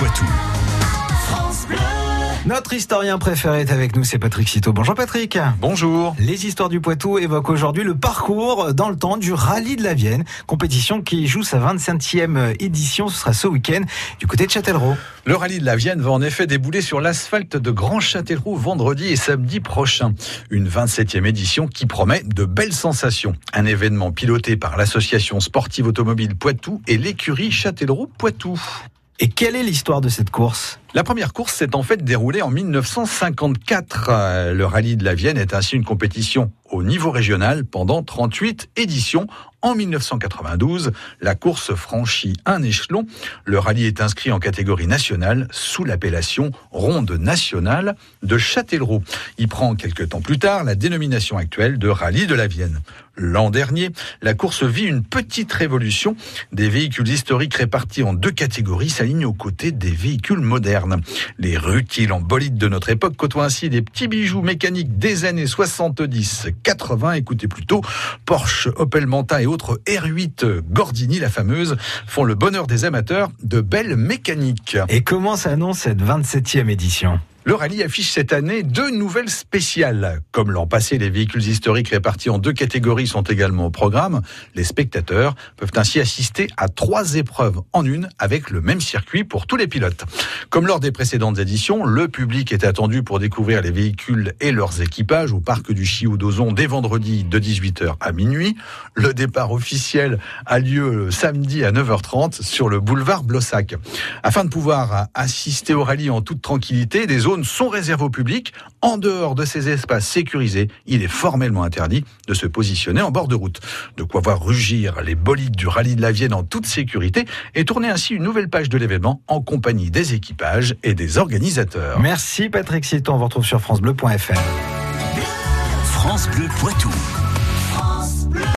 Poitou. Notre historien préféré est avec nous, c'est Patrick Citeau. Bonjour Patrick. Bonjour. Les histoires du Poitou évoquent aujourd'hui le parcours dans le temps du rallye de la Vienne, compétition qui joue sa 25e édition. Ce sera ce week-end du côté de Châtellerault. Le rallye de la Vienne va en effet débouler sur l'asphalte de Grand Châtellerault vendredi et samedi prochain. Une 27e édition qui promet de belles sensations. Un événement piloté par l'association sportive automobile Poitou et l'écurie Châtellerault Poitou. Et quelle est l'histoire de cette course? La première course s'est en fait déroulée en 1954. Le rallye de la Vienne est ainsi une compétition au niveau régional pendant 38 éditions. En 1992, la course franchit un échelon. Le rallye est inscrit en catégorie nationale sous l'appellation Ronde nationale de Châtellerault. Il prend quelques temps plus tard la dénomination actuelle de rallye de la Vienne. L'an dernier, la course vit une petite révolution. Des véhicules historiques répartis en deux catégories s'alignent aux côtés des véhicules modernes. Les rutiles en bolide de notre époque côtoient ainsi des petits bijoux mécaniques des années 70-80. Écoutez plutôt, Porsche, Opel Manta et autres R8 Gordini, la fameuse, font le bonheur des amateurs de belles mécaniques. Et comment s'annonce cette 27e édition? Le rallye affiche cette année deux nouvelles spéciales. Comme l'an passé, les véhicules historiques répartis en deux catégories sont également au programme. Les spectateurs peuvent ainsi assister à trois épreuves en une avec le même circuit pour tous les pilotes. Comme lors des précédentes éditions, le public est attendu pour découvrir les véhicules et leurs équipages au parc du Chiou d'Ozon dès vendredi de 18h à minuit. Le départ officiel a lieu samedi à 9h30 sur le boulevard Blossac. Afin de pouvoir assister au rallye en toute tranquillité, des sont réservées au public. En dehors de ces espaces sécurisés, il est formellement interdit de se positionner en bord de route. De quoi voir rugir les bolides du rallye de la Vienne en toute sécurité et tourner ainsi une nouvelle page de l'événement en compagnie des équipages et des organisateurs. Merci Patrick Citon, on vous retrouve sur francebleu.fr. France Bleu Poitou.